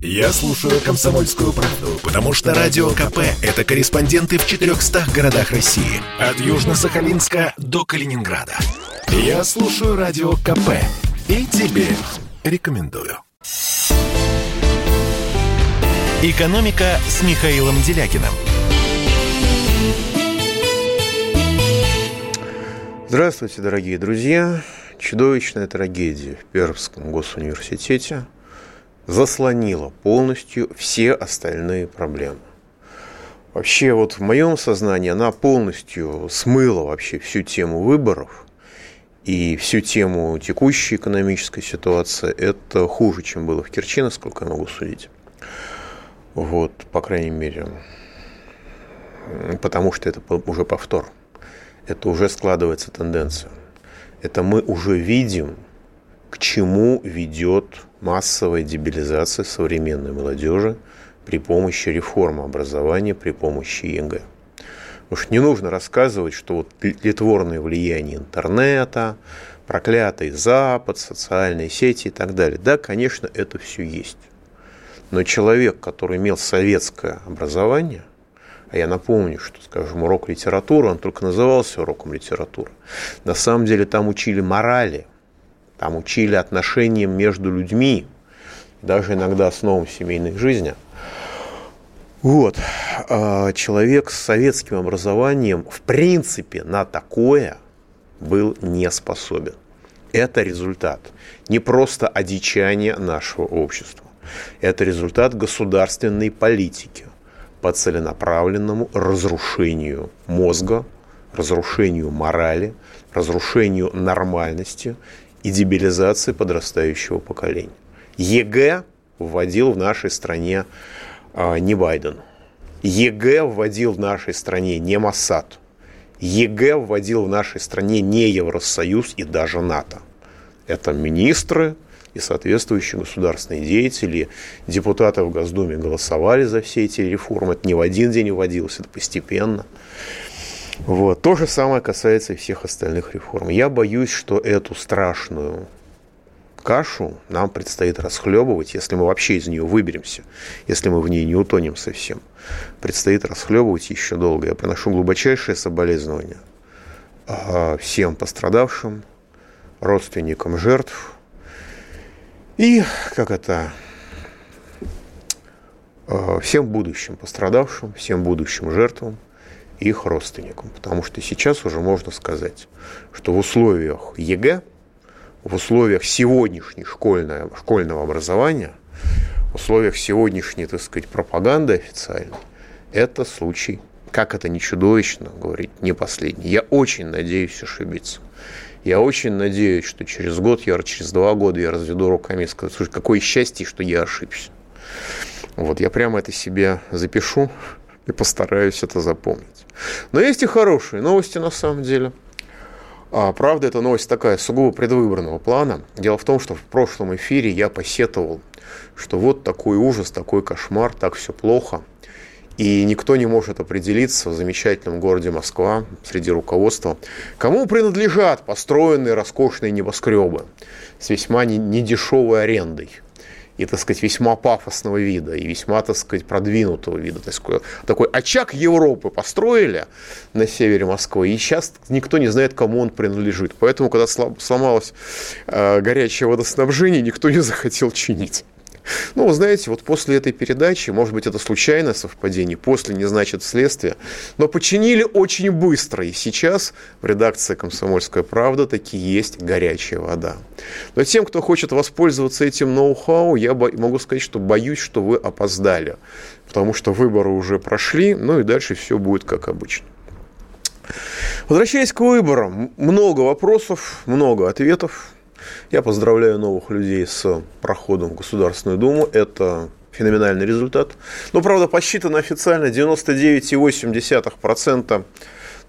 Я слушаю «Комсомольскую правду», потому что «Радио КП» — это корреспонденты в 400 городах России. От Южно-Сахалинска до Калининграда. Я слушаю «Радио КП» и тебе рекомендую. «Экономика» с Михаилом Делякиным. Здравствуйте, дорогие друзья. Чудовищная трагедия в Пермском госуниверситете – заслонила полностью все остальные проблемы. Вообще вот в моем сознании она полностью смыла вообще всю тему выборов и всю тему текущей экономической ситуации. Это хуже, чем было в Керчи, насколько я могу судить. Вот, по крайней мере, потому что это уже повтор. Это уже складывается тенденция. Это мы уже видим, к чему ведет массовая дебилизация современной молодежи при помощи реформы образования, при помощи ЕГЭ. Уж не нужно рассказывать, что вот тлетворное влияние интернета, проклятый Запад, социальные сети и так далее. Да, конечно, это все есть. Но человек, который имел советское образование, а я напомню, что, скажем, урок литературы, он только назывался уроком литературы. На самом деле там учили морали – там учили отношениям между людьми, даже иногда основам семейной жизни. Вот. А, человек с советским образованием, в принципе, на такое был не способен. Это результат не просто одичания нашего общества. Это результат государственной политики по целенаправленному разрушению мозга, разрушению морали, разрушению нормальности и дебилизации подрастающего поколения. ЕГЭ вводил в нашей стране а, не Байден. ЕГЭ вводил в нашей стране не Моссад. ЕГЭ вводил в нашей стране не Евросоюз и даже НАТО. Это министры и соответствующие государственные деятели, депутаты в Госдуме голосовали за все эти реформы. Это не в один день вводилось, это постепенно. Вот. То же самое касается и всех остальных реформ. Я боюсь, что эту страшную кашу нам предстоит расхлебывать, если мы вообще из нее выберемся, если мы в ней не утонем совсем. Предстоит расхлебывать еще долго. Я приношу глубочайшее соболезнование а, всем пострадавшим, родственникам жертв и, как это, а, всем будущим пострадавшим, всем будущим жертвам – их родственникам. Потому что сейчас уже можно сказать, что в условиях ЕГЭ, в условиях сегодняшнего школьного, школьного образования, в условиях сегодняшней, так сказать, пропаганды официальной, это случай, как это не чудовищно, говорить, не последний. Я очень надеюсь ошибиться. Я очень надеюсь, что через год, я, через два года я разведу руками и скажу, слушай, какое счастье, что я ошибся. Вот, я прямо это себе запишу и постараюсь это запомнить. Но есть и хорошие новости на самом деле. А, правда, эта новость такая сугубо предвыборного плана. Дело в том, что в прошлом эфире я посетовал, что вот такой ужас, такой кошмар, так все плохо. И никто не может определиться в замечательном городе Москва среди руководства, кому принадлежат построенные роскошные небоскребы с весьма недешевой арендой – и, так сказать, весьма пафосного вида и весьма, так сказать, продвинутого вида. Такой, такой очаг Европы построили на севере Москвы, и сейчас никто не знает, кому он принадлежит. Поэтому, когда сломалось э, горячее водоснабжение, никто не захотел чинить. Ну, вы знаете, вот после этой передачи, может быть, это случайное совпадение, после не значит следствие, но починили очень быстро. И сейчас в редакции «Комсомольская правда» таки есть горячая вода. Но тем, кто хочет воспользоваться этим ноу-хау, я могу сказать, что боюсь, что вы опоздали. Потому что выборы уже прошли, ну и дальше все будет как обычно. Возвращаясь к выборам, много вопросов, много ответов. Я поздравляю новых людей с проходом в Государственную Думу. Это феноменальный результат. Но, правда, посчитано официально 99,8%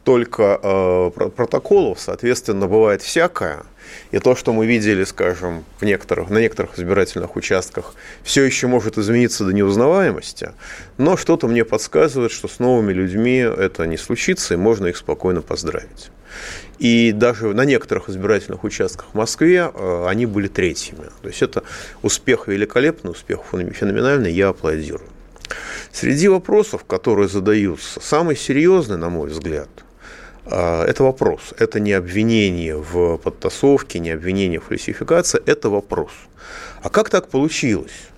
только э, протоколов, соответственно, бывает всякое. И то, что мы видели, скажем, в некоторых, на некоторых избирательных участках, все еще может измениться до неузнаваемости, но что-то мне подсказывает, что с новыми людьми это не случится, и можно их спокойно поздравить. И даже на некоторых избирательных участках в Москве э, они были третьими. То есть это успех великолепный, успех феноменальный, я аплодирую. Среди вопросов, которые задаются, самый серьезный, на мой взгляд, это вопрос. Это не обвинение в подтасовке, не обвинение в фальсификации, это вопрос. А как так получилось?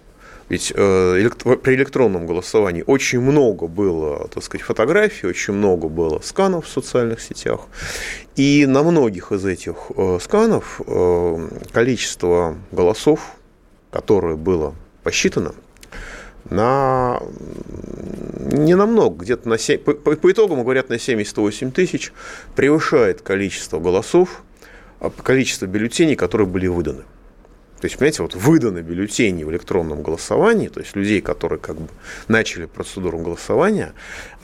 Ведь э, при электронном голосовании очень много было, так сказать, фотографий, очень много было сканов в социальных сетях. И на многих из этих э, сканов э, количество голосов, которое было посчитано, на не намного, где-то на 7, по, по итогам говорят на 78 тысяч, превышает количество голосов, количество бюллетеней, которые были выданы. То есть, понимаете, вот выданы бюллетени в электронном голосовании, то есть людей, которые как бы начали процедуру голосования,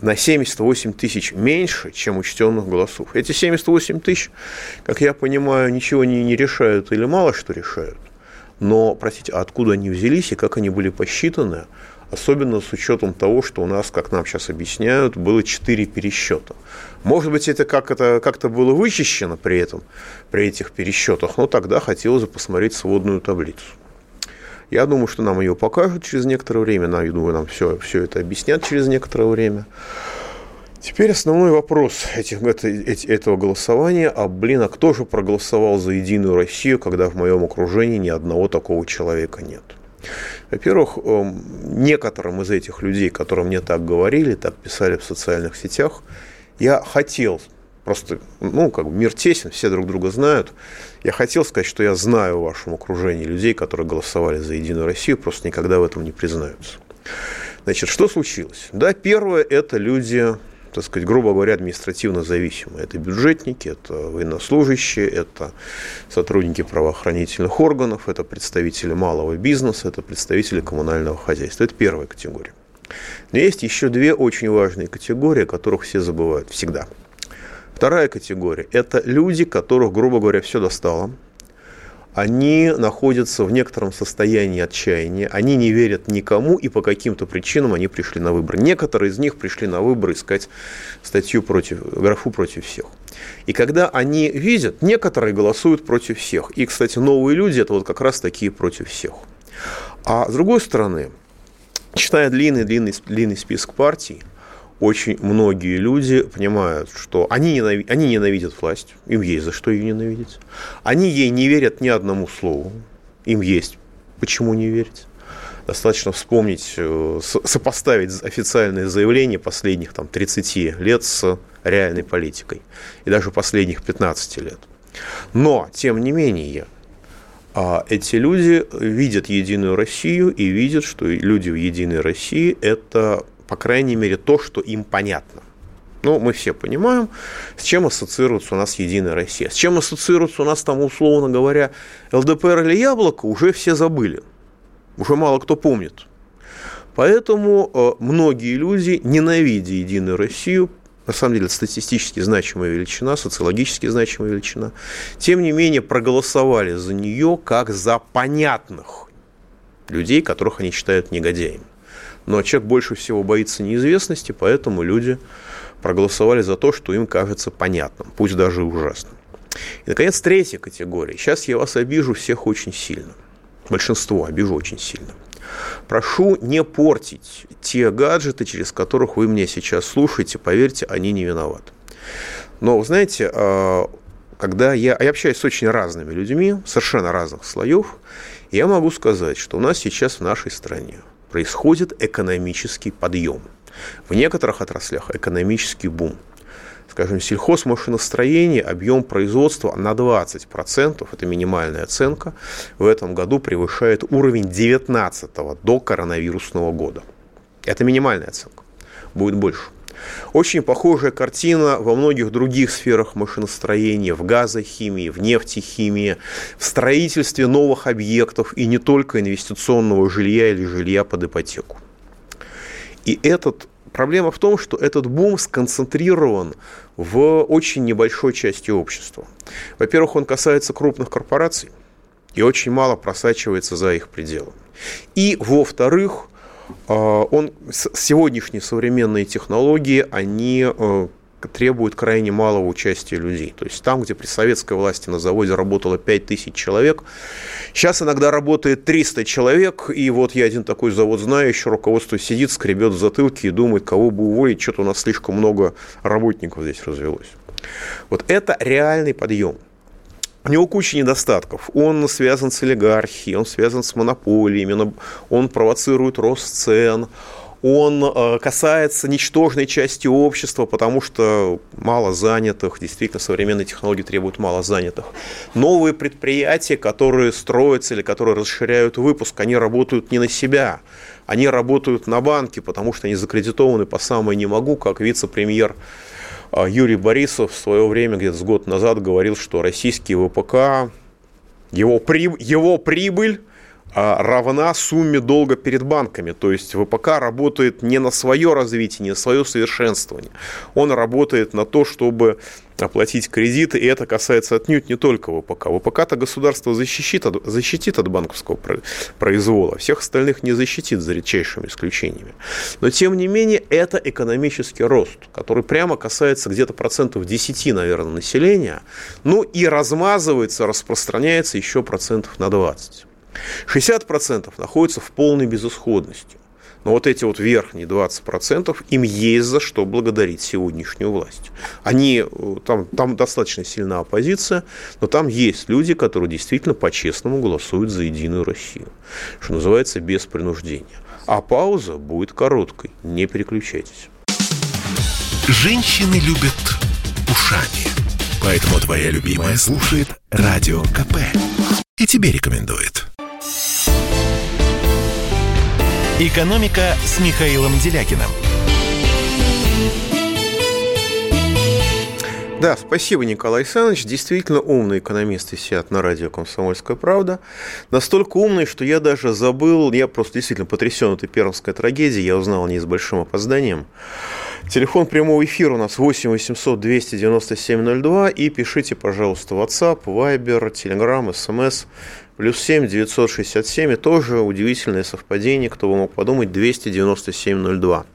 на 78 тысяч меньше, чем учтенных голосов. Эти 78 тысяч, как я понимаю, ничего не, не решают или мало что решают. Но, простите, а откуда они взялись и как они были посчитаны – особенно с учетом того, что у нас, как нам сейчас объясняют, было 4 пересчета. Может быть, это как-то как было вычищено при этом, при этих пересчетах, но тогда хотелось бы посмотреть сводную таблицу. Я думаю, что нам ее покажут через некоторое время, я думаю, нам все, все это объяснят через некоторое время. Теперь основной вопрос этих, это, этого голосования, а блин, а кто же проголосовал за Единую Россию, когда в моем окружении ни одного такого человека нет? Во-первых, эм, некоторым из этих людей, которые мне так говорили, так писали в социальных сетях, я хотел просто, ну, как бы мир тесен, все друг друга знают. Я хотел сказать, что я знаю в вашем окружении людей, которые голосовали за Единую Россию, просто никогда в этом не признаются. Значит, что случилось? Да, первое – это люди так сказать, грубо говоря, административно зависимые. Это бюджетники, это военнослужащие, это сотрудники правоохранительных органов, это представители малого бизнеса, это представители коммунального хозяйства. Это первая категория. Но есть еще две очень важные категории, о которых все забывают всегда. Вторая категория – это люди, которых, грубо говоря, все достало – они находятся в некотором состоянии отчаяния, они не верят никому, и по каким-то причинам они пришли на выборы. Некоторые из них пришли на выборы искать статью против, графу против всех. И когда они видят, некоторые голосуют против всех. И, кстати, новые люди – это вот как раз такие против всех. А с другой стороны, читая длинный-длинный длинный список партий, очень многие люди понимают, что они, ненавидят, они ненавидят власть, им есть за что ее ненавидеть. Они ей не верят ни одному слову, им есть почему не верить. Достаточно вспомнить, э, сопоставить официальные заявления последних там, 30 лет с реальной политикой. И даже последних 15 лет. Но, тем не менее, а, эти люди видят Единую Россию и видят, что люди в Единой России – это по крайней мере, то, что им понятно. Ну, мы все понимаем, с чем ассоциируется у нас Единая Россия. С чем ассоциируется у нас там, условно говоря, ЛДПР или Яблоко, уже все забыли. Уже мало кто помнит. Поэтому э, многие люди, ненавидя Единую Россию, на самом деле статистически значимая величина, социологически значимая величина, тем не менее проголосовали за нее как за понятных людей, которых они считают негодяями. Но человек больше всего боится неизвестности, поэтому люди проголосовали за то, что им кажется понятным, пусть даже ужасным. И, наконец, третья категория. Сейчас я вас обижу всех очень сильно. Большинство обижу очень сильно. Прошу не портить те гаджеты, через которых вы меня сейчас слушаете. Поверьте, они не виноваты. Но, знаете, а, когда я, я общаюсь с очень разными людьми, совершенно разных слоев, я могу сказать, что у нас сейчас в нашей стране происходит экономический подъем. В некоторых отраслях экономический бум. Скажем, сельхозмашиностроение, объем производства на 20%, это минимальная оценка, в этом году превышает уровень 19 до коронавирусного года. Это минимальная оценка. Будет больше. Очень похожая картина во многих других сферах машиностроения, в газохимии, в нефтехимии, в строительстве новых объектов и не только инвестиционного жилья или жилья под ипотеку. И этот проблема в том, что этот бум сконцентрирован в очень небольшой части общества. Во-первых, он касается крупных корпораций и очень мало просачивается за их пределами. И, во-вторых, он, сегодняшние современные технологии, они э, требует крайне малого участия людей. То есть там, где при советской власти на заводе работало 5000 человек, сейчас иногда работает 300 человек, и вот я один такой завод знаю, еще руководство сидит, скребет в затылке и думает, кого бы уволить, что-то у нас слишком много работников здесь развелось. Вот это реальный подъем. У него куча недостатков. Он связан с олигархией, он связан с монополиями, он провоцирует рост цен, он э, касается ничтожной части общества, потому что мало занятых, действительно, современные технологии требуют мало занятых. Новые предприятия, которые строятся или которые расширяют выпуск, они работают не на себя, они работают на банки, потому что они закредитованы по самое не могу, как вице-премьер Юрий Борисов в свое время, где-то с год назад, говорил, что российский ВПК, его, при, его прибыль а, равна сумме долга перед банками. То есть ВПК работает не на свое развитие, не на свое совершенствование. Он работает на то, чтобы оплатить кредиты, и это касается отнюдь не только ВПК. ВПК-то государство защитит от, защитит от банковского произвола, всех остальных не защитит за редчайшими исключениями. Но, тем не менее, это экономический рост, который прямо касается где-то процентов 10, наверное, населения, ну и размазывается, распространяется еще процентов на 20. 60% находятся в полной безысходности. Но вот эти вот верхние 20% им есть за что благодарить сегодняшнюю власть. Они, э, там, там достаточно сильна оппозиция, но там есть люди, которые действительно по-честному голосуют за Единую Россию. Что называется, без принуждения. А пауза будет короткой. Не переключайтесь. Женщины любят ушами. Поэтому твоя любимая слушает Радио КП. И тебе рекомендует. «Экономика» с Михаилом Делякиным. Да, спасибо, Николай Александрович. Действительно умные экономисты сидят на радио «Комсомольская правда». Настолько умные, что я даже забыл, я просто действительно потрясен этой пермской трагедией, я узнал о ней с большим опозданием. Телефон прямого эфира у нас 8 800 297 02 и пишите, пожалуйста, WhatsApp, Viber, Telegram, SMS Плюс 7 967 и тоже удивительное совпадение, кто бы мог подумать, 297.02.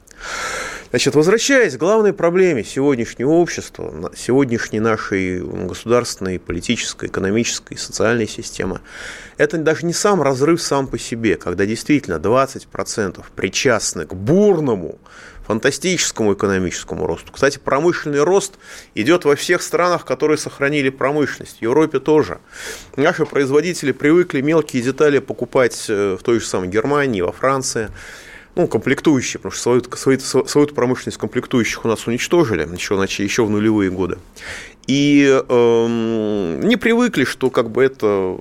Значит, возвращаясь к главной проблеме сегодняшнего общества, сегодняшней нашей государственной, политической, экономической, социальной системы, это даже не сам разрыв сам по себе, когда действительно 20% причастны к бурному фантастическому экономическому росту. Кстати, промышленный рост идет во всех странах, которые сохранили промышленность. В Европе тоже. Наши производители привыкли мелкие детали покупать э, в той же самой Германии, во Франции ну, комплектующие, потому что свою, свою, свою промышленность комплектующих у нас уничтожили еще, еще в нулевые годы. И э, не привыкли, что как бы это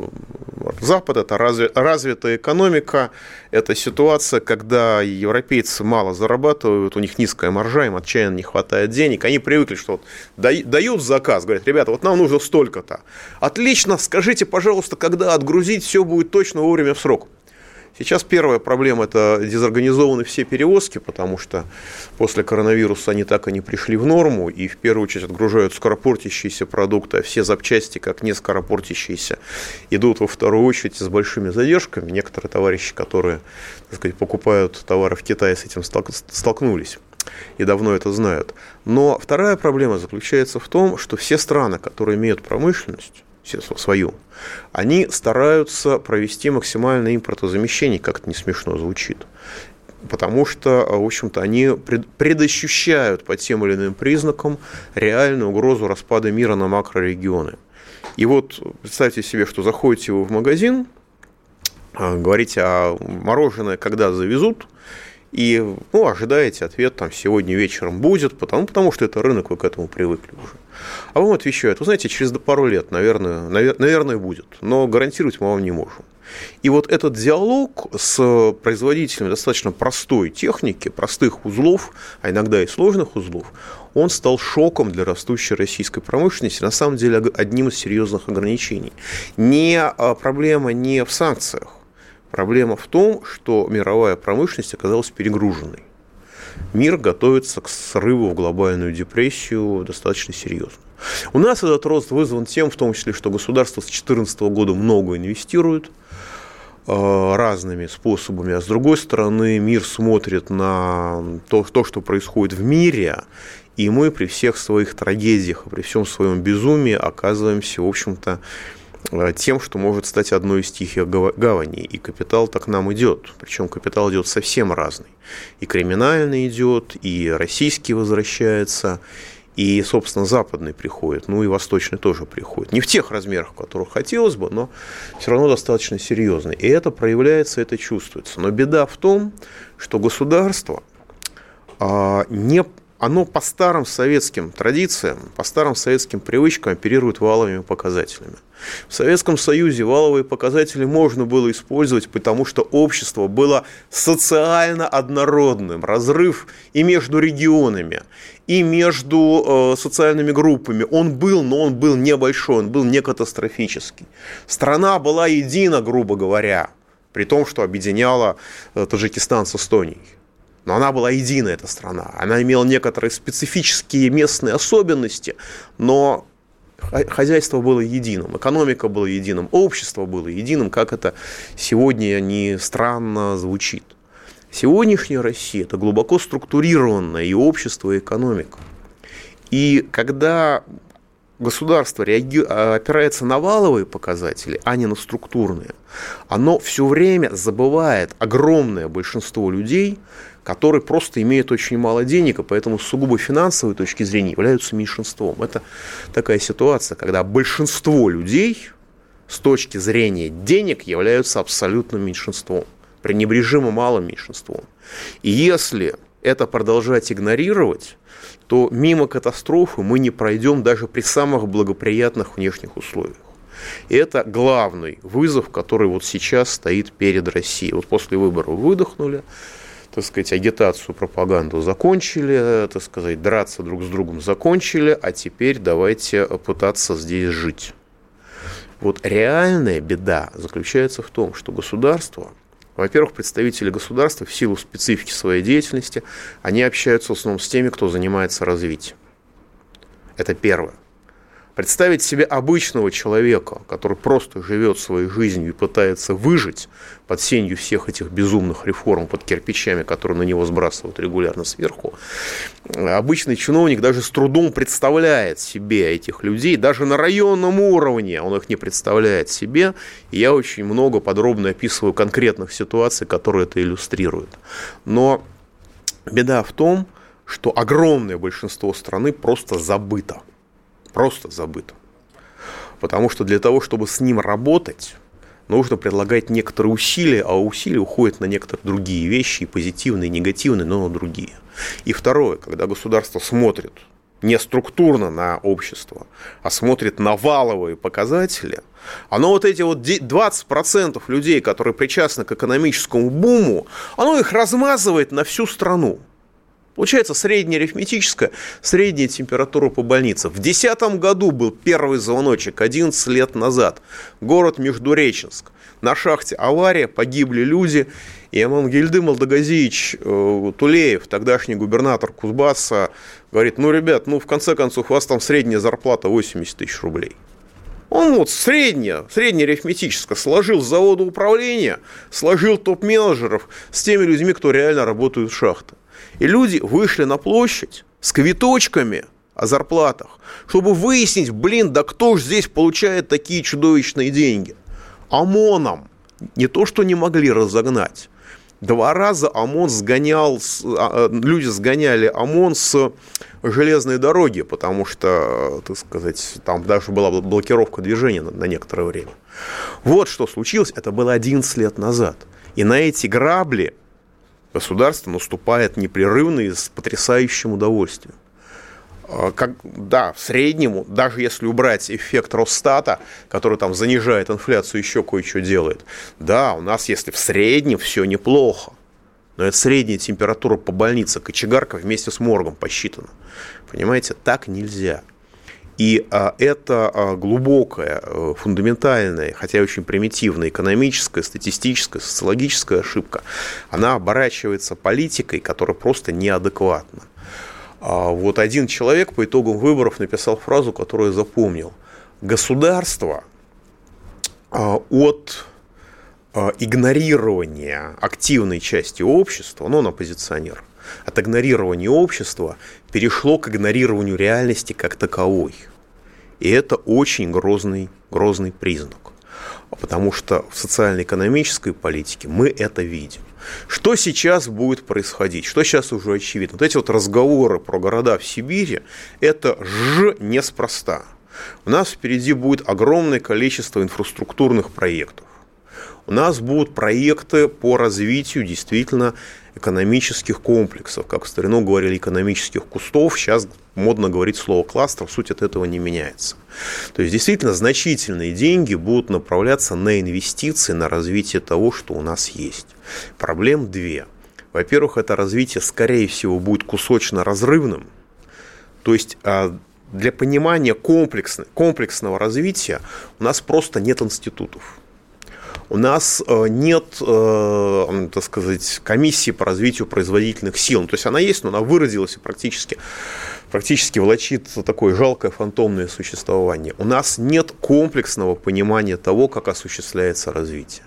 Запад, это разви, развитая экономика, это ситуация, когда европейцы мало зарабатывают, у них низкая маржа, им отчаянно не хватает денег. Они привыкли, что вот дают заказ, говорят, ребята, вот нам нужно столько-то. Отлично, скажите, пожалуйста, когда отгрузить, все будет точно вовремя в срок. Сейчас первая проблема – это дезорганизованы все перевозки, потому что после коронавируса они так и не пришли в норму, и в первую очередь отгружают скоропортящиеся продукты, а все запчасти, как не скоропортящиеся, идут во вторую очередь с большими задержками. Некоторые товарищи, которые так сказать, покупают товары в Китае, с этим столкнулись и давно это знают. Но вторая проблема заключается в том, что все страны, которые имеют промышленность, свою, они стараются провести максимальное импортозамещение, как это не смешно звучит. Потому что, в общем-то, они предощущают по тем или иным признакам реальную угрозу распада мира на макрорегионы. И вот представьте себе, что заходите вы в магазин, а, говорите, а мороженое когда завезут, и ну, ожидаете ответ там сегодня вечером будет, потому, потому что это рынок, вы к этому привыкли уже. А вам отвечают, вы знаете, через пару лет, наверное, наверное, будет, но гарантировать мы вам не можем. И вот этот диалог с производителями достаточно простой техники, простых узлов, а иногда и сложных узлов, он стал шоком для растущей российской промышленности, на самом деле одним из серьезных ограничений. Не а, проблема не в санкциях, Проблема в том, что мировая промышленность оказалась перегруженной. Мир готовится к срыву в глобальную депрессию достаточно серьезно. У нас этот рост вызван тем, в том числе, что государство с 2014 года много инвестирует э, разными способами, а с другой стороны мир смотрит на то, то, что происходит в мире, и мы при всех своих трагедиях при всем своем безумии оказываемся, в общем-то, тем, что может стать одной из тихих гаваней. И капитал так нам идет. Причем капитал идет совсем разный. И криминальный идет, и российский возвращается, и, собственно, западный приходит, ну и восточный тоже приходит. Не в тех размерах, которых хотелось бы, но все равно достаточно серьезный. И это проявляется, это чувствуется. Но беда в том, что государство а, не оно по старым советским традициям, по старым советским привычкам оперирует валовыми показателями. В Советском Союзе валовые показатели можно было использовать, потому что общество было социально однородным. Разрыв и между регионами, и между э, социальными группами. Он был, но он был небольшой, он был не катастрофический. Страна была едина, грубо говоря, при том, что объединяла э, Таджикистан с Эстонией. Но она была единая, эта страна. Она имела некоторые специфические местные особенности, но хозяйство было единым, экономика была единым, общество было единым, как это сегодня не странно звучит. Сегодняшняя Россия – это глубоко структурированное и общество, и экономика. И когда государство реаги... А, опирается на валовые показатели, а не на структурные, оно все время забывает огромное большинство людей, которые просто имеют очень мало денег, и поэтому с сугубо финансовой точки зрения являются меньшинством. Это такая ситуация, когда большинство людей с точки зрения денег являются абсолютным меньшинством, пренебрежимо малым меньшинством. И если это продолжать игнорировать, то мимо катастрофы мы не пройдем даже при самых благоприятных внешних условиях. И это главный вызов, который вот сейчас стоит перед Россией. Вот после выборов выдохнули, так сказать, агитацию, пропаганду закончили, так сказать, драться друг с другом закончили, а теперь давайте пытаться здесь жить. Вот реальная беда заключается в том, что государство, во-первых, представители государства в силу специфики своей деятельности, они общаются в основном с теми, кто занимается развитием. Это первое. Представить себе обычного человека, который просто живет своей жизнью и пытается выжить под сенью всех этих безумных реформ, под кирпичами, которые на него сбрасывают регулярно сверху, обычный чиновник даже с трудом представляет себе этих людей, даже на районном уровне он их не представляет себе. И я очень много подробно описываю конкретных ситуаций, которые это иллюстрируют. Но беда в том, что огромное большинство страны просто забыто – просто забыто. Потому что для того, чтобы с ним работать, нужно предлагать некоторые усилия, а усилия уходят на некоторые другие вещи, и позитивные, и негативные, но на другие. И второе, когда государство смотрит не структурно на общество, а смотрит на валовые показатели, оно вот эти вот 20% людей, которые причастны к экономическому буму, оно их размазывает на всю страну. Получается средняя арифметическая, средняя температура по больнице. В 2010 году был первый звоночек, 11 лет назад. Город Междуреченск. На шахте авария, погибли люди. И Амангельды Молдогазиевич э, Тулеев, тогдашний губернатор Кузбасса, говорит, ну, ребят, ну, в конце концов, у вас там средняя зарплата 80 тысяч рублей. Он вот средняя, средняя арифметическая, сложил заводы управления, сложил топ-менеджеров с теми людьми, кто реально работают в шахтах. И люди вышли на площадь с квиточками о зарплатах, чтобы выяснить, блин, да кто же здесь получает такие чудовищные деньги? ОМОНом. Не то, что не могли разогнать. Два раза ОМОН сгонял, а, а, люди сгоняли ОМОН с железной дороги, потому что, так сказать, там даже была блокировка движения на, некоторое время. Вот что случилось, это было 11 лет назад. И на эти грабли государство наступает непрерывно и с потрясающим удовольствием. А, как, да, в среднем, даже если убрать эффект Росстата, который там занижает инфляцию, еще кое-что делает, да, у нас, если в среднем все неплохо, но это средняя температура по больнице, кочегарка вместе с моргом посчитана. Понимаете, так нельзя. И а, это а, глубокая, а, фундаментальная, хотя и очень примитивная экономическая, статистическая, социологическая ошибка, она оборачивается политикой, которая просто неадекватна. А вот один человек по итогам выборов написал фразу, которую я запомнил. Государство от игнорирования активной части общества, ну, он оппозиционер, от игнорирования общества перешло к игнорированию реальности как таковой. И это очень грозный, грозный признак. Потому что в социально-экономической политике мы это видим. Что сейчас будет происходить? Что сейчас уже очевидно? Вот эти вот разговоры про города в Сибири, это ж неспроста. У нас впереди будет огромное количество инфраструктурных проектов. У нас будут проекты по развитию действительно экономических комплексов, как в старину говорили, экономических кустов, сейчас модно говорить слово кластер, суть от этого не меняется. То есть действительно значительные деньги будут направляться на инвестиции, на развитие того, что у нас есть. Проблем две. Во-первых, это развитие, скорее всего, будет кусочно-разрывным. То есть а, для понимания комплексного развития у нас просто нет институтов у нас э, нет, э, так сказать, комиссии по развитию производительных сил. Ну, то есть она есть, но она выродилась практически практически влачит такое жалкое фантомное существование. У нас нет комплексного понимания того, как осуществляется развитие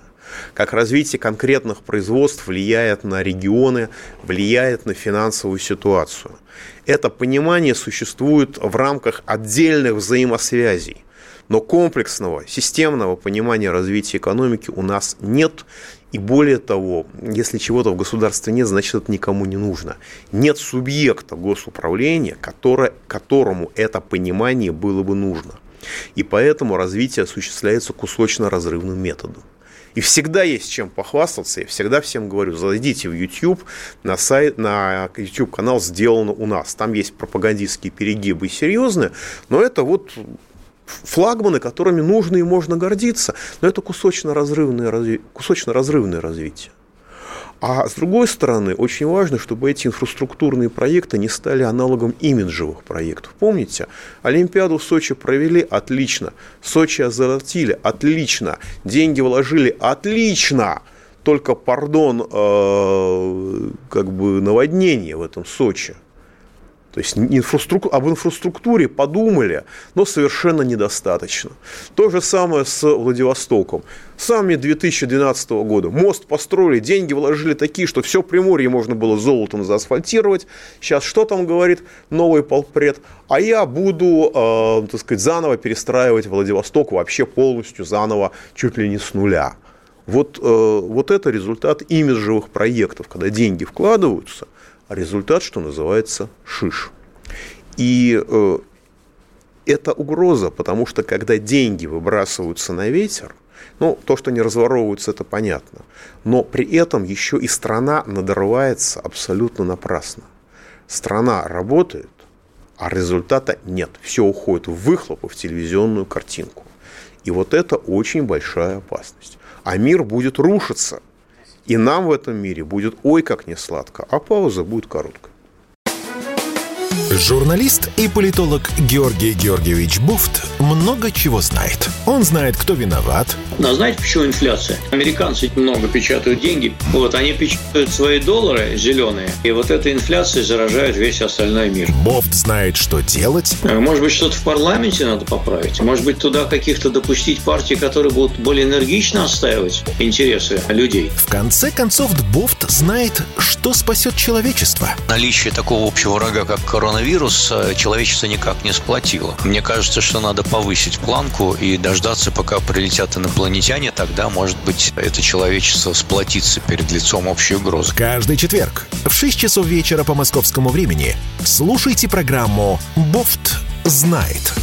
как развитие конкретных производств влияет на регионы, влияет на финансовую ситуацию. Это понимание существует в рамках отдельных взаимосвязей. Но комплексного, системного понимания развития экономики у нас нет. И более того, если чего-то в государстве нет, значит это никому не нужно. Нет субъекта госуправления, который, которому это понимание было бы нужно. И поэтому развитие осуществляется кусочно-разрывным методом. И всегда есть чем похвастаться. Я всегда всем говорю, зайдите в YouTube, на сайт, на YouTube канал сделано у нас. Там есть пропагандистские перегибы серьезные, но это вот флагманы, которыми нужно и можно гордиться, но это кусочно-разрывное, разви... кусочно-разрывное развитие. А с другой стороны, очень важно, чтобы эти инфраструктурные проекты не стали аналогом имиджевых проектов. Помните, Олимпиаду в Сочи провели? Отлично, Сочи озолотили? Отлично, деньги вложили? Отлично, только, пардон, э, как бы наводнение в этом Сочи. То есть инфраструк... об инфраструктуре подумали, но совершенно недостаточно. То же самое с Владивостоком. Сами 2012 года мост построили, деньги вложили такие, что все Приморье можно было золотом заасфальтировать. Сейчас что там говорит новый полпред? А я буду, э, так сказать, заново перестраивать Владивосток вообще полностью заново, чуть ли не с нуля. Вот, э, вот это результат имиджевых проектов, когда деньги вкладываются, результат, что называется, шиш. И э, это угроза, потому что когда деньги выбрасываются на ветер, ну, то, что не разворовываются, это понятно. Но при этом еще и страна надрывается абсолютно напрасно. Страна работает, а результата нет. Все уходит в выхлоп, в телевизионную картинку. И вот это очень большая опасность. А мир будет рушиться – и нам в этом мире будет ой как не сладко, а пауза будет короткая. Журналист и политолог Георгий Георгиевич Буфт много чего знает. Он знает, кто виноват. Но знаете, почему инфляция? Американцы много печатают деньги. Вот, они печатают свои доллары зеленые. И вот эта инфляция заражает весь остальной мир. Бофт знает, что делать. Э, может быть, что-то в парламенте надо поправить? Может быть, туда каких-то допустить партий, которые будут более энергично отстаивать интересы людей? В конце концов, Бофт знает, что спасет человечество. Наличие такого общего врага, как коронавирус, коронавирус э, человечество никак не сплотило. Мне кажется, что надо повысить планку и дождаться, пока прилетят инопланетяне, тогда, может быть, это человечество сплотится перед лицом общей угрозы. Каждый четверг в 6 часов вечера по московскому времени слушайте программу «Бофт знает».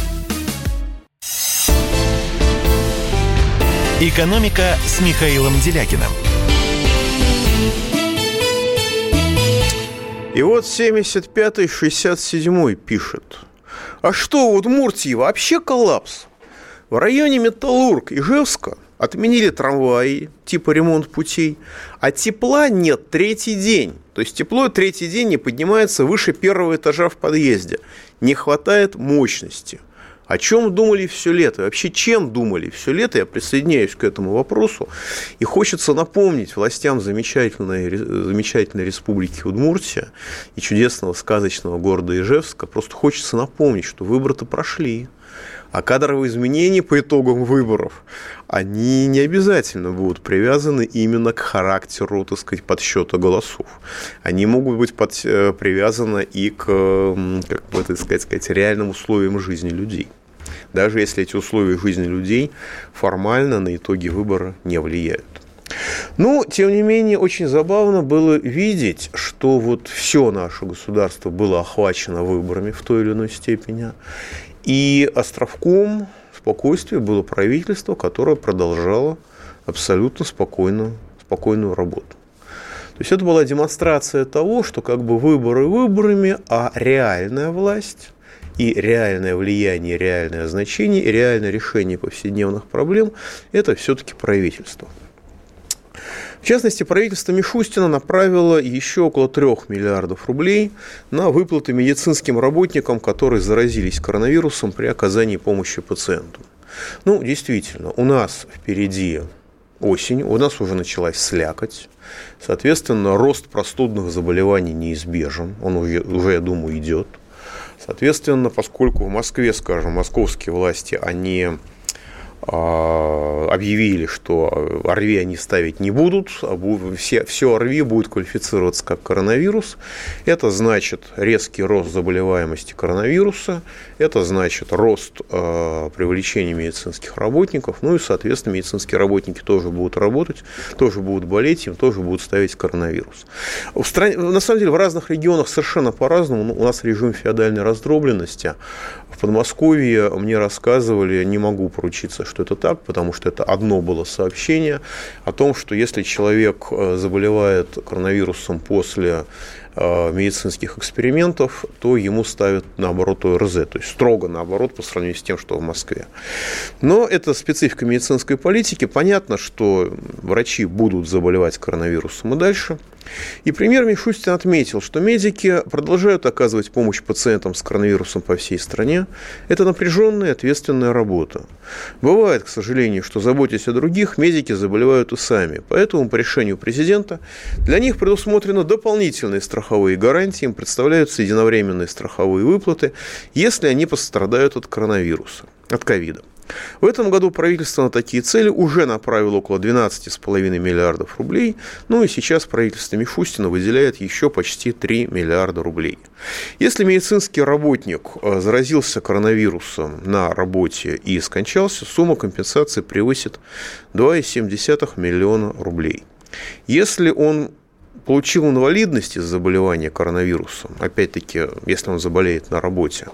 «Экономика» с Михаилом Делякиным – И вот 75-й, 67-й пишет. А что, в Удмуртии вообще коллапс? В районе Металлург Ижевска отменили трамваи, типа ремонт путей, а тепла нет третий день. То есть тепло третий день не поднимается выше первого этажа в подъезде. Не хватает мощности. О чем думали все лето? Вообще, чем думали все лето? Я присоединяюсь к этому вопросу. И хочется напомнить властям замечательной, замечательной республики Удмуртия и чудесного сказочного города Ижевска. Просто хочется напомнить, что выборы-то прошли. А кадровые изменения по итогам выборов, они не обязательно будут привязаны именно к характеру, так сказать, подсчета голосов. Они могут быть под, э, привязаны и к, как бы это сказать, сказать, реальным условиям жизни людей. Даже если эти условия жизни людей формально на итоги выбора не влияют. Ну, тем не менее, очень забавно было видеть, что вот все наше государство было охвачено выборами в той или иной степени. И островком спокойствия было правительство, которое продолжало абсолютно спокойную, спокойную работу. То есть это была демонстрация того, что как бы выборы выборами, а реальная власть и реальное влияние, реальное значение, и реальное решение повседневных проблем – это все-таки правительство. В частности, правительство Мишустина направило еще около 3 миллиардов рублей на выплаты медицинским работникам, которые заразились коронавирусом при оказании помощи пациенту. Ну, действительно, у нас впереди осень, у нас уже началась слякоть. Соответственно, рост простудных заболеваний неизбежен, он уже, уже я думаю, идет. Соответственно, поскольку в Москве, скажем, московские власти, они объявили, что ОРВИ они ставить не будут, а все, все ОРВИ будет квалифицироваться как коронавирус. Это значит резкий рост заболеваемости коронавируса, это значит рост э, привлечения медицинских работников, ну и, соответственно, медицинские работники тоже будут работать, тоже будут болеть, им тоже будут ставить коронавирус. В стране, на самом деле, в разных регионах совершенно по-разному. Ну, у нас режим феодальной раздробленности. В Подмосковье мне рассказывали, не могу поручиться, что это так, потому что это одно было сообщение о том, что если человек э, заболевает коронавирусом после медицинских экспериментов, то ему ставят наоборот ОРЗ, то есть строго наоборот по сравнению с тем, что в Москве. Но это специфика медицинской политики. Понятно, что врачи будут заболевать коронавирусом и дальше. И премьер Мишустин отметил, что медики продолжают оказывать помощь пациентам с коронавирусом по всей стране. Это напряженная и ответственная работа. Бывает, к сожалению, что заботясь о других, медики заболевают и сами. Поэтому по решению президента для них предусмотрено дополнительные страхование страховые гарантии, им представляются единовременные страховые выплаты, если они пострадают от коронавируса, от ковида. В этом году правительство на такие цели уже направило около 12,5 миллиардов рублей, ну и сейчас правительство Мишустина выделяет еще почти 3 миллиарда рублей. Если медицинский работник э, заразился коронавирусом на работе и скончался, сумма компенсации превысит 2,7 миллиона рублей. Если он получил инвалидность из-за заболевания коронавирусом, опять-таки, если он заболеет на работе,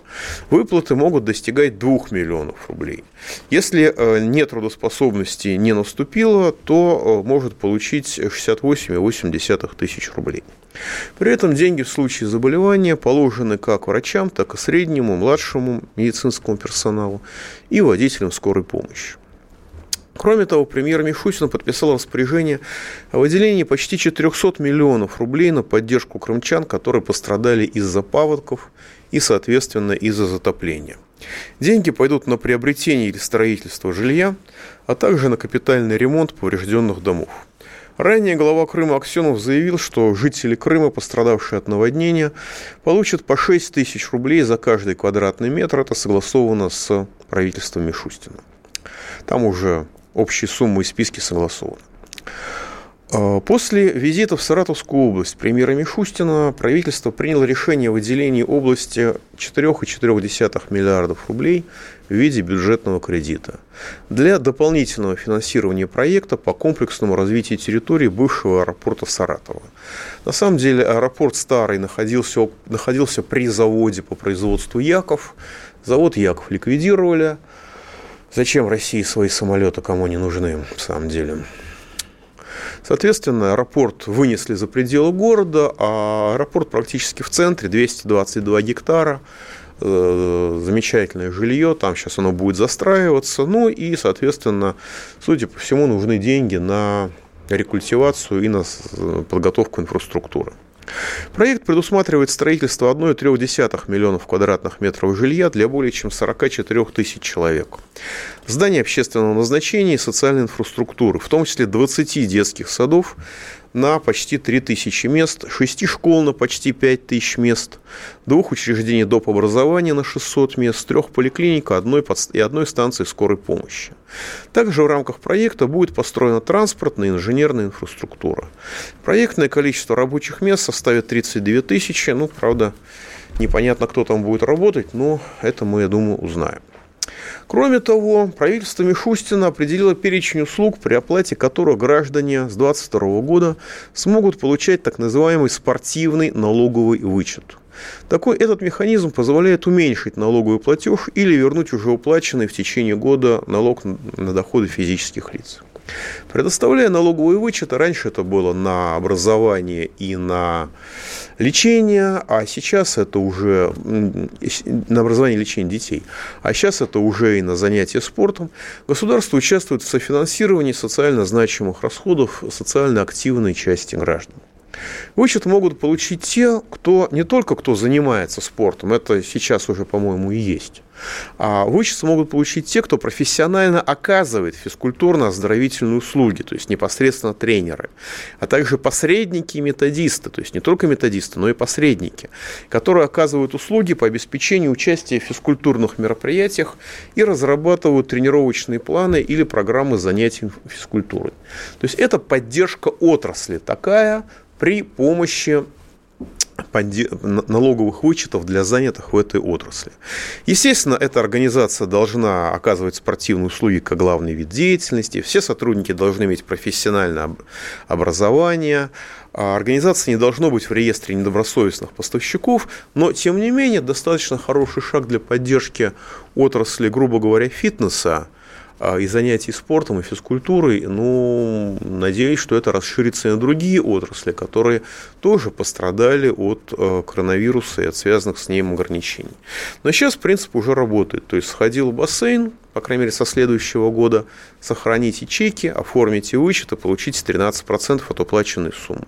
выплаты могут достигать 2 миллионов рублей. Если э, нет трудоспособности не наступило, то э, может получить 68,8 тысяч рублей. При этом деньги в случае заболевания положены как врачам, так и среднему, младшему медицинскому персоналу и водителям скорой помощи. Кроме того, премьер Мишустин подписал распоряжение о выделении почти 400 миллионов рублей на поддержку крымчан, которые пострадали из-за паводков и, соответственно, из-за затопления. Деньги пойдут на приобретение или строительство жилья, а также на капитальный ремонт поврежденных домов. Ранее глава Крыма Аксенов заявил, что жители Крыма, пострадавшие от наводнения, получат по 6 тысяч рублей за каждый квадратный метр. Это согласовано с правительством Мишустина. Там уже общие суммы и списки согласованы. А, после визита в Саратовскую область премьера Мишустина правительство приняло решение о выделении области 4,4 миллиардов рублей в виде бюджетного кредита для дополнительного финансирования проекта по комплексному развитию территории бывшего аэропорта Саратова. На самом деле аэропорт старый находился, находился при заводе по производству Яков. Завод Яков ликвидировали – Зачем России свои самолеты, кому они нужны, на самом деле? Соответственно, аэропорт вынесли за пределы города, а аэропорт практически в центре, 222 гектара, э, замечательное жилье, там сейчас оно будет застраиваться, ну и, соответственно, судя по всему, нужны деньги на рекультивацию и на подготовку инфраструктуры. Проект предусматривает строительство 1,3 миллионов квадратных метров жилья для более чем 44 тысяч человек. Здание общественного назначения и социальной инфраструктуры, в том числе 20 детских садов, на почти 3000 мест, 6 школ на почти 5000 мест, двух учреждений доп. образования на 600 мест, трех поликлиник одной и одной станции скорой помощи. Также в рамках проекта будет построена транспортная и инженерная инфраструктура. Проектное количество рабочих мест составит 32 тысячи, ну, правда, непонятно, кто там будет работать, но это мы, я думаю, узнаем. Кроме того, правительство Мишустина определило перечень услуг, при оплате которых граждане с 2022 года смогут получать так называемый спортивный налоговый вычет. Такой этот механизм позволяет уменьшить налоговый платеж или вернуть уже уплаченный в течение года налог на доходы физических лиц. Предоставляя налоговые вычеты, раньше это было на образование и на лечение, а сейчас это уже на образование и лечение детей, а сейчас это уже и на занятия спортом. Государство участвует в софинансировании социально значимых расходов социально активной части граждан. Вычет могут получить те, кто не только кто занимается спортом, это сейчас уже, по-моему, и есть, а могут получить те, кто профессионально оказывает физкультурно-оздоровительные услуги, то есть непосредственно тренеры, а также посредники и методисты, то есть не только методисты, но и посредники, которые оказывают услуги по обеспечению участия в физкультурных мероприятиях и разрабатывают тренировочные планы или программы занятий физкультурой. То есть это поддержка отрасли такая, при помощи налоговых вычетов для занятых в этой отрасли. Естественно, эта организация должна оказывать спортивные услуги как главный вид деятельности, все сотрудники должны иметь профессиональное образование, а организация не должно быть в реестре недобросовестных поставщиков, но, тем не менее, достаточно хороший шаг для поддержки отрасли, грубо говоря, фитнеса, и занятий спортом, и физкультурой, ну, надеюсь, что это расширится и на другие отрасли, которые тоже пострадали от э, коронавируса и от связанных с ним ограничений. Но сейчас принцип уже работает. То есть сходил в бассейн, по крайней мере, со следующего года сохраните чеки, оформите вычет и получите 13% от уплаченной суммы.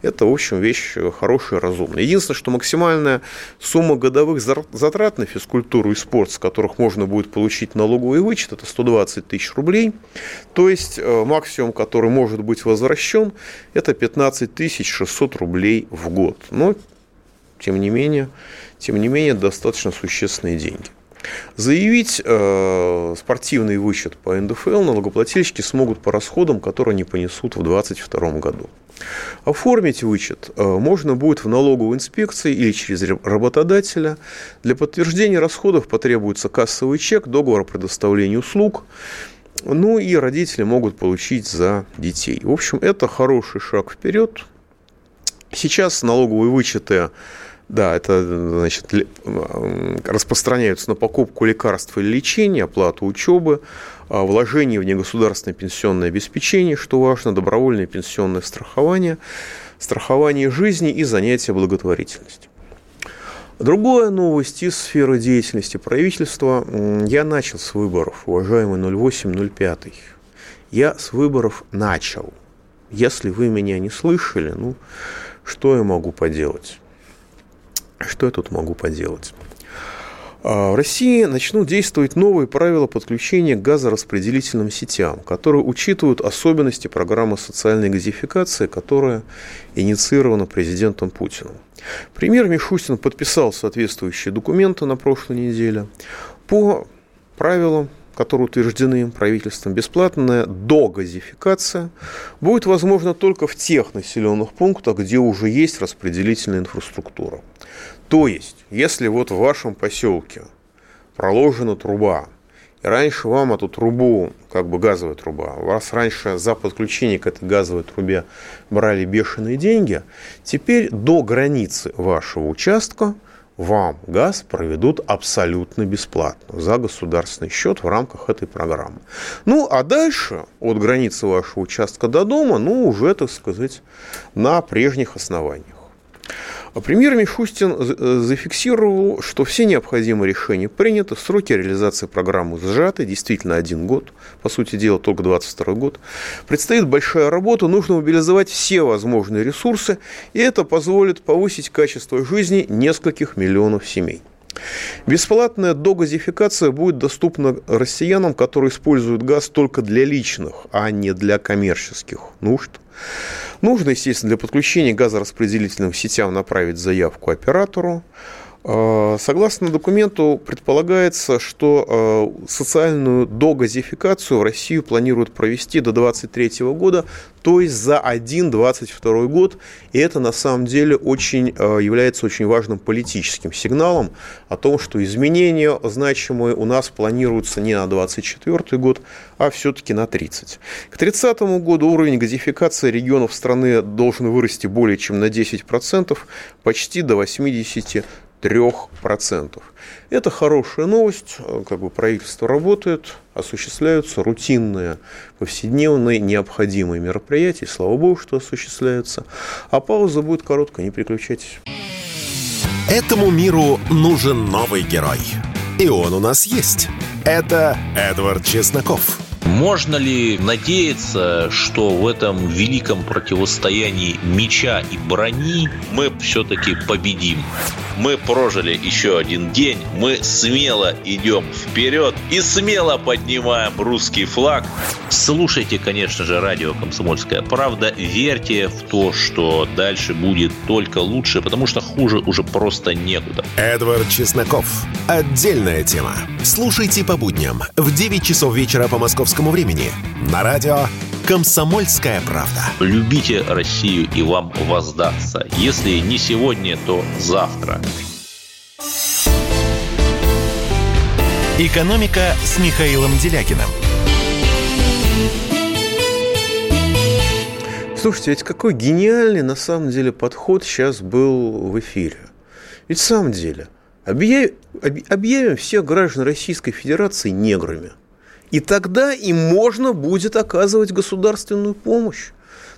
Это, в общем, вещь хорошая и разумная. Единственное, что максимальная сумма годовых затрат на физкультуру и спорт, с которых можно будет получить налоговый вычет, это 120 тысяч рублей. То есть э, максимум, который может быть возвращен, это 15 600 рублей в год. Но, тем не менее, тем не менее, достаточно существенные деньги. Заявить э, спортивный вычет по НДФЛ налогоплательщики смогут по расходам, которые они понесут в 2022 году. Оформить вычет э, можно будет в налоговой инспекции или через работодателя. Для подтверждения расходов потребуется кассовый чек, договор о предоставлении услуг. Ну и родители могут получить за детей. В общем, это хороший шаг вперед. Сейчас налоговые вычеты да, это значит, распространяются на покупку лекарств или лечения, оплату учебы, а, вложение в негосударственное пенсионное обеспечение, что важно, добровольное пенсионное страхование, страхование жизни и занятия благотворительностью. Другая новость из сферы деятельности правительства. Я начал с выборов, уважаемый 0805. Я с выборов начал. Если вы меня не слышали, ну, что я могу поделать? Что я тут могу поделать? А, в России начнут действовать новые правила подключения к газораспределительным сетям, которые учитывают особенности программы социальной газификации, которая инициирована президентом Путиным. Премьер Мишустин подписал соответствующие документы на прошлой неделе. По правилам которые утверждены правительством, бесплатная догазификация будет возможна только в тех населенных пунктах, где уже есть распределительная инфраструктура. То есть, если вот в вашем поселке проложена труба, и раньше вам эту трубу, как бы газовая труба, вас раньше за подключение к этой газовой трубе брали бешеные деньги, теперь до границы вашего участка – вам газ проведут абсолютно бесплатно за государственный счет в рамках этой программы. Ну, а дальше от границы вашего участка до дома, ну, уже, так сказать, на прежних основаниях. А премьер Мишустин э, зафиксировал, что все необходимые решения приняты, сроки реализации программы сжаты, действительно один год, по сути дела только 22 год. Предстоит большая работа, нужно мобилизовать все возможные ресурсы, и это позволит повысить качество жизни нескольких миллионов семей. Бесплатная догазификация будет доступна россиянам, которые используют газ только для личных, а не для коммерческих нужд. Нужно, естественно, для подключения газораспределительным сетям направить заявку оператору. А, согласно документу, предполагается, что а, социальную догазификацию в Россию планируют провести до 2023 года, то есть за один 22 год. И это на самом деле очень, а, является очень важным политическим сигналом о том, что изменения значимые у нас планируются не на 24 год, а все-таки на 30. К 30 году уровень газификации регионов страны должен вырасти более чем на 10%, почти до 80 3%. Это хорошая новость, как бы правительство работает, осуществляются рутинные, повседневные, необходимые мероприятия, слава богу, что осуществляются, а пауза будет короткая, не переключайтесь. Этому миру нужен новый герой. И он у нас есть. Это Эдвард Чесноков. Можно ли надеяться, что в этом великом противостоянии меча и брони мы все-таки победим? Мы прожили еще один день, мы смело идем вперед и смело поднимаем русский флаг. Слушайте, конечно же, радио «Комсомольская правда», верьте в то, что дальше будет только лучше, потому что хуже уже просто некуда. Эдвард Чесноков. Отдельная тема. Слушайте по будням в 9 часов вечера по московскому времени на радио «Комсомольская правда». Любите Россию и вам воздастся. Если не сегодня, то завтра. «Экономика» с Михаилом Делякиным. Слушайте, ведь какой гениальный на самом деле подход сейчас был в эфире. Ведь в самом деле объявим, объявим всех граждан Российской Федерации неграми. И тогда им можно будет оказывать государственную помощь.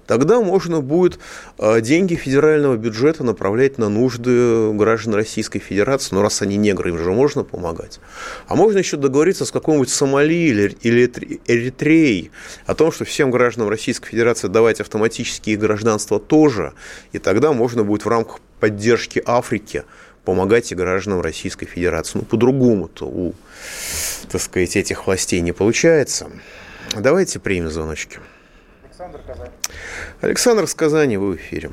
Тогда можно будет а, деньги федерального бюджета направлять на нужды граждан Российской Федерации, ну, раз они негры, им же можно помогать. А можно еще договориться с какой-нибудь Сомали или Эритреей о том, что всем гражданам Российской Федерации давать автоматические гражданства тоже, и тогда можно будет в рамках поддержки Африки помогать и гражданам Российской Федерации. Ну, по-другому-то у, так сказать, этих властей не получается. Давайте примем звоночки. Александр Казань. Александр с Казани, вы в эфире.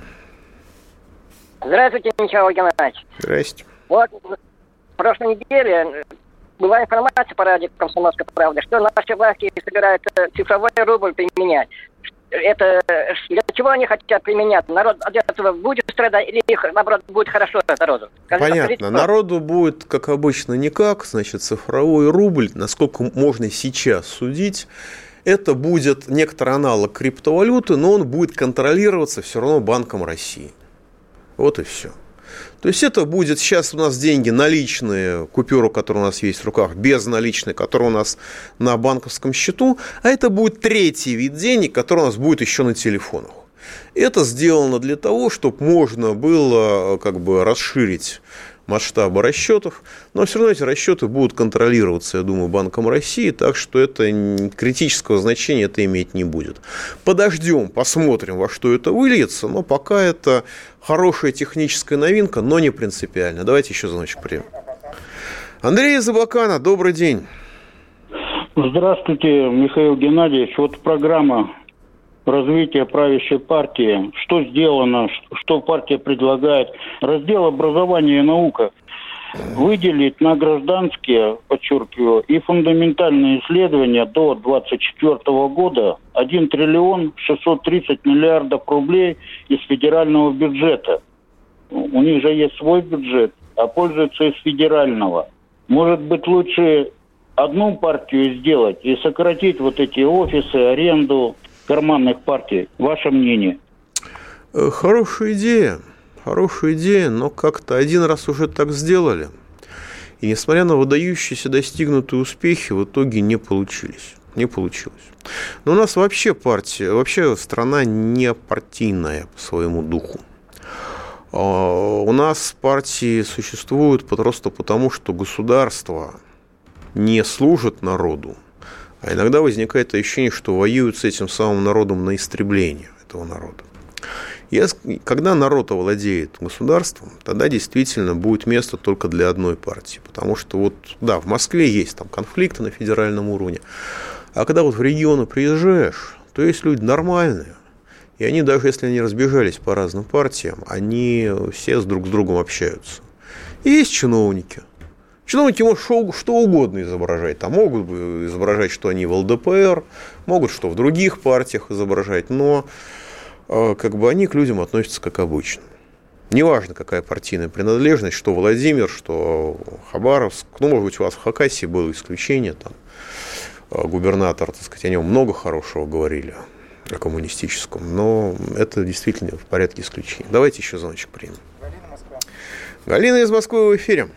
Здравствуйте, Михаил Геннадьевич. Здрасте. Вот в прошлой неделе была информация по радио «Комсомольской правды», что наши власти собираются цифровой рубль применять. Это для чего они хотят применять? Народ от этого будет страдать или их, наоборот, будет хорошо народу? Скажите, Понятно. Скажите, Народу будет, как обычно, никак. Значит, цифровой рубль, насколько можно сейчас судить, это будет некоторый аналог криптовалюты, но он будет контролироваться все равно Банком России. Вот и все. То есть это будет сейчас у нас деньги наличные, купюру, которая у нас есть в руках, безналичные, которая у нас на банковском счету, а это будет третий вид денег, который у нас будет еще на телефонах. Это сделано для того, чтобы можно было как бы расширить масштаба расчетов, но все равно эти расчеты будут контролироваться, я думаю, Банком России, так что это критического значения это иметь не будет. Подождем, посмотрим, во что это выльется, но пока это хорошая техническая новинка, но не принципиально. Давайте еще звоночек примем. Андрей из Абакана, добрый день. Здравствуйте, Михаил Геннадьевич. Вот программа развития правящей партии, что сделано, что партия предлагает. Раздел образования и наука выделить на гражданские, подчеркиваю, и фундаментальные исследования до 2024 года 1 триллион 630 миллиардов рублей из федерального бюджета. У них же есть свой бюджет, а пользуются из федерального. Может быть, лучше одну партию сделать и сократить вот эти офисы, аренду, карманных партий. Ваше мнение? Э, хорошая идея. Хорошая идея, но как-то один раз уже так сделали. И несмотря на выдающиеся достигнутые успехи, в итоге не получились. Не получилось. Но у нас вообще партия, вообще страна не партийная по своему духу. А, у у нас партии существуют просто потому, что государство не служит народу, а иногда возникает ощущение, что воюют с этим самым народом на истребление этого народа. Когда народ овладеет государством, тогда действительно будет место только для одной партии. Потому что вот, да, в Москве есть там конфликты на федеральном уровне. А когда вот в регионы приезжаешь, то есть люди нормальные. И они, даже если они разбежались по разным партиям, они все друг с другом общаются. И есть чиновники. Чиновники могут что, что угодно изображать. Там могут изображать, что они в ЛДПР, могут что в других партиях изображать, но а, как бы они к людям относятся как обычно. Неважно, какая партийная принадлежность, что Владимир, что Хабаровск. Ну, может быть, у вас в Хакасии было исключение, там, а, губернатор, так сказать, о нем много хорошего говорили, о коммунистическом, но это действительно в порядке исключения. Давайте еще звоночек примем. Галина, Москва. Галина из Москвы в эфире.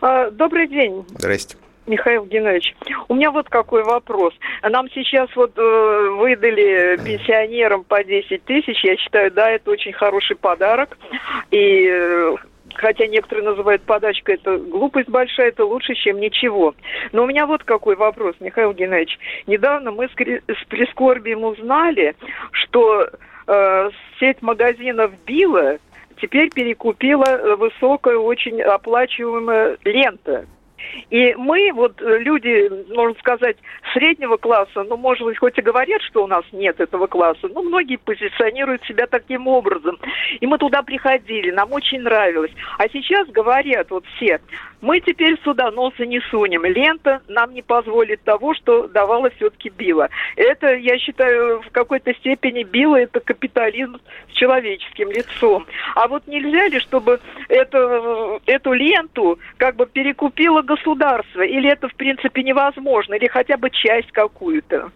А, добрый день. Здрасте. Михаил Геннадьевич, у меня вот какой вопрос. Нам сейчас вот э, выдали пенсионерам по 10 тысяч. Я считаю, да, это очень хороший подарок. И э, хотя некоторые называют подачкой, это глупость большая, это лучше, чем ничего. Но у меня вот какой вопрос, Михаил Геннадьевич. Недавно мы с, с прискорбием узнали, что э, сеть магазинов Била теперь перекупила высокая, очень оплачиваемая лента и мы, вот э, люди, можно сказать, среднего класса, ну, может быть, хоть и говорят, что у нас нет этого класса, но многие позиционируют себя таким образом. И мы туда приходили, нам очень нравилось. А сейчас говорят вот все, мы теперь сюда носа не сунем. Лента нам не позволит того, что давала все-таки Била. Это, я считаю, в какой-то степени Била это капитализм с человеческим лицом. А вот нельзя ли, чтобы это, эту ленту как бы перекупило государство? Или это, в принципе, невозможно? Или хотя бы часть какую-то?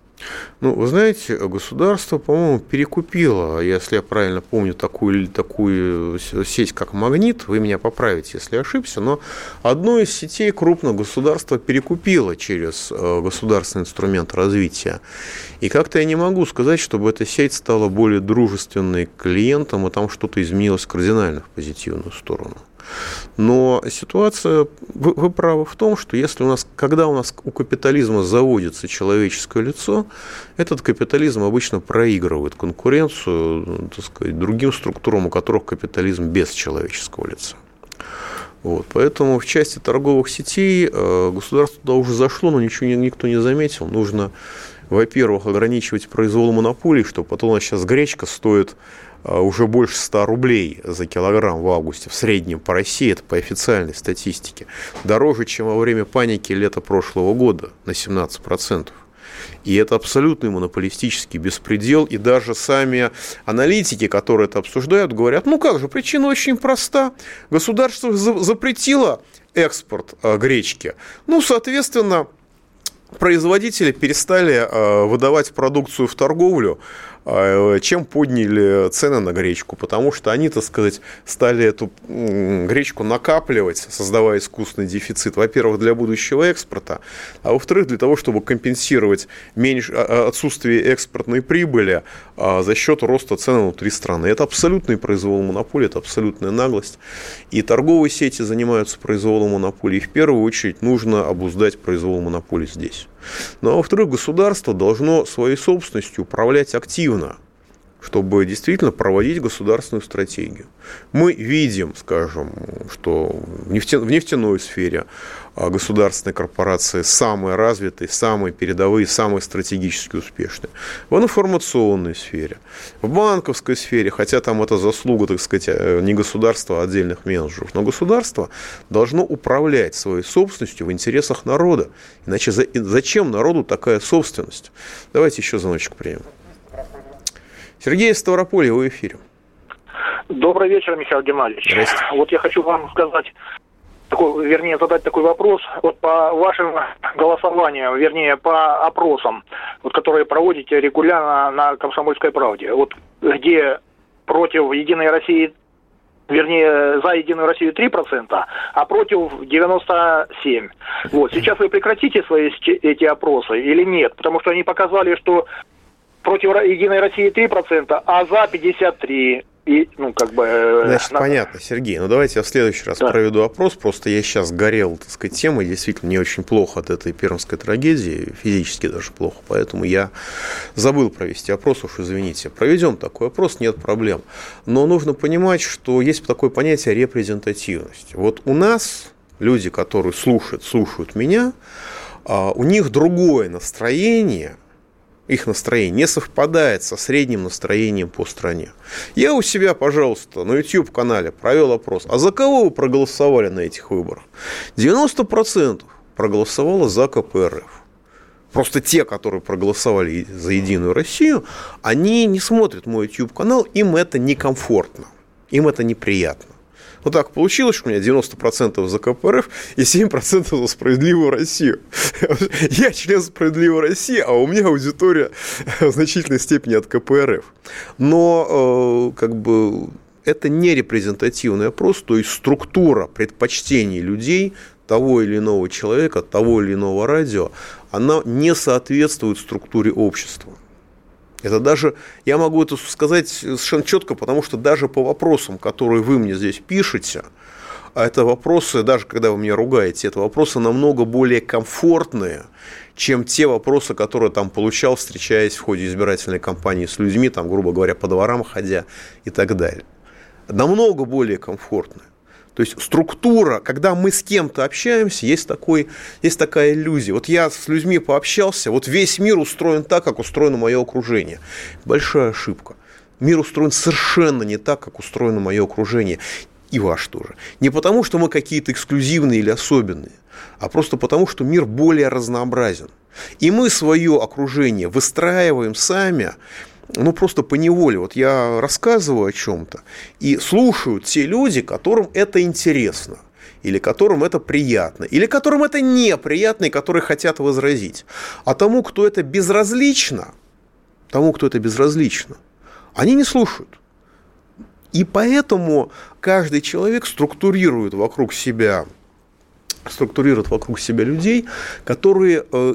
Ну, вы знаете, государство, по-моему, перекупило, если я правильно помню, такую, такую сеть, как «Магнит», вы меня поправите, если ошибся, но одну из сетей крупных государство перекупило через э, государственный инструмент развития. И как-то я не могу сказать, чтобы эта сеть стала более дружественной к клиентам, и там что-то изменилось кардинально в позитивную сторону. Но ситуация, вы, вы правы в том, что если у нас, когда у нас у капитализма заводится человеческое лицо, этот капитализм обычно проигрывает конкуренцию, так сказать, другим структурам, у которых капитализм без человеческого лица. Вот, поэтому в части торговых сетей э, государство туда уже зашло, но ничего никто не заметил. Нужно, во-первых, ограничивать произвол монополий, чтобы потом у нас сейчас гречка стоит уже больше 100 рублей за килограмм в августе, в среднем по России, это по официальной статистике, дороже, чем во время паники лета прошлого года на 17%. И это абсолютный монополистический беспредел. И даже сами аналитики, которые это обсуждают, говорят, ну как же, причина очень проста. Государство запретило экспорт а, гречки. Ну, соответственно, производители перестали а, выдавать продукцию в торговлю, а, чем подняли цены на гречку, потому что они, так сказать, стали эту гречку накапливать, создавая искусственный дефицит, во-первых, для будущего экспорта, а во-вторых, для того, чтобы компенсировать меньше, а, отсутствие экспортной прибыли за счет роста цен внутри страны. Это абсолютный произвол монополии, это абсолютная наглость. И торговые сети занимаются произволом монополии. В первую очередь нужно обуздать произвол монополии здесь. Ну а во-вторых, государство должно своей собственностью управлять активно, чтобы действительно проводить государственную стратегию. Мы видим, скажем, что в, нефтяной сфере а, государственные корпорации самые развитые, самые передовые, самые стратегически успешные. В информационной сфере, в банковской сфере, хотя там это заслуга, так сказать, э, не государства, а отдельных менеджеров, но государство должно управлять своей собственностью в интересах народа. Иначе зачем народу такая собственность? Давайте еще звоночек примем. Сергей Ставрополье, вы в эфире. Добрый вечер, Михаил Геннадьевич. Вот я хочу вам сказать, такой, вернее, задать такой вопрос. Вот по вашим голосованиям, вернее, по опросам, вот, которые проводите регулярно на «Комсомольской правде», вот где против «Единой России» вернее, за Единую Россию 3%, а против 97%. Вот. Сейчас вы прекратите свои эти опросы или нет? Потому что они показали, что против Единой России 3%, а за 53%. и, ну, как бы... Э, Значит, надо... понятно, Сергей. Ну, давайте я в следующий раз да. проведу опрос. Просто я сейчас горел, так сказать, темой. Действительно, мне очень плохо от этой пермской трагедии. Физически даже плохо. Поэтому я забыл провести опрос. Уж извините. Проведем такой опрос, нет проблем. Но нужно понимать, что есть такое понятие репрезентативность. Вот у нас люди, которые слушают, слушают меня, а, у них другое настроение – их настроение не совпадает со средним настроением по стране. Я у себя, пожалуйста, на YouTube-канале провел опрос. А за кого вы проголосовали на этих выборах? 90% проголосовало за КПРФ. Просто те, которые проголосовали за Единую Россию, они не смотрят мой YouTube-канал, им это некомфортно, им это неприятно. Вот так получилось, что у меня 90% за КПРФ и 7% за справедливую Россию. Я член справедливой России, а у меня аудитория в значительной степени от КПРФ. Но э, как бы это не репрезентативный опрос, то есть структура предпочтений людей того или иного человека, того или иного радио, она не соответствует структуре общества. Это даже, я могу это сказать совершенно четко, потому что даже по вопросам, которые вы мне здесь пишете, а это вопросы, даже когда вы меня ругаете, это вопросы намного более комфортные, чем те вопросы, которые там получал, встречаясь в ходе избирательной кампании с людьми, там, грубо говоря, по дворам ходя и так далее. Намного более комфортные. То есть структура, когда мы с кем-то общаемся, есть, такой, есть такая иллюзия. Вот я с людьми пообщался, вот весь мир устроен так, как устроено мое окружение. Большая ошибка. Мир устроен совершенно не так, как устроено мое окружение. И ваш тоже. Не потому, что мы какие-то эксклюзивные или особенные, а просто потому, что мир более разнообразен. И мы свое окружение выстраиваем сами ну, просто по неволе. Вот я рассказываю о чем-то, и слушают те люди, которым это интересно или которым это приятно, или которым это неприятно, и которые хотят возразить. А тому, кто это безразлично, тому, кто это безразлично, они не слушают. И поэтому каждый человек структурирует вокруг себя, структурирует вокруг себя людей, которые э,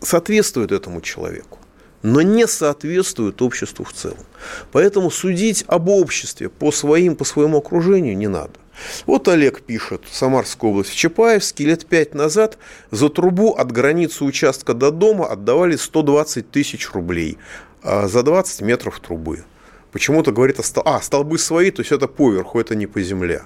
соответствуют этому человеку но не соответствуют обществу в целом. Поэтому судить об обществе по, своим, по своему окружению не надо. Вот Олег пишет, Самарская область, в Чапаевске лет пять назад за трубу от границы участка до дома отдавали 120 тысяч рублей а за 20 метров трубы. Почему-то говорит, а, столбы свои, то есть это поверху, это не по земле.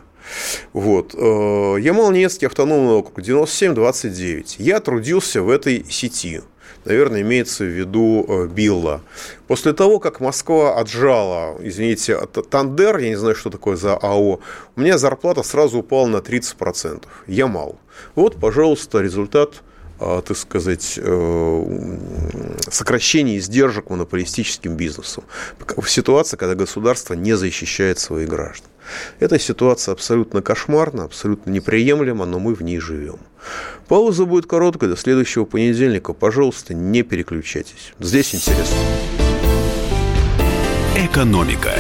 Вот. Э, Ямал-Ненецкий автономный округ, 97-29. Я трудился в этой сети наверное, имеется в виду э, Билла. После того, как Москва отжала, извините, Тандер, я не знаю, что такое за АО, у меня зарплата сразу упала на 30%. Я мал. Вот, пожалуйста, результат а, так сказать, э, сокращение издержек монополистическим бизнесом. В ситуации, когда государство не защищает своих граждан. Эта ситуация абсолютно кошмарна, абсолютно неприемлема, но мы в ней живем. Пауза будет короткая, до следующего понедельника. Пожалуйста, не переключайтесь. Здесь интересно. Экономика.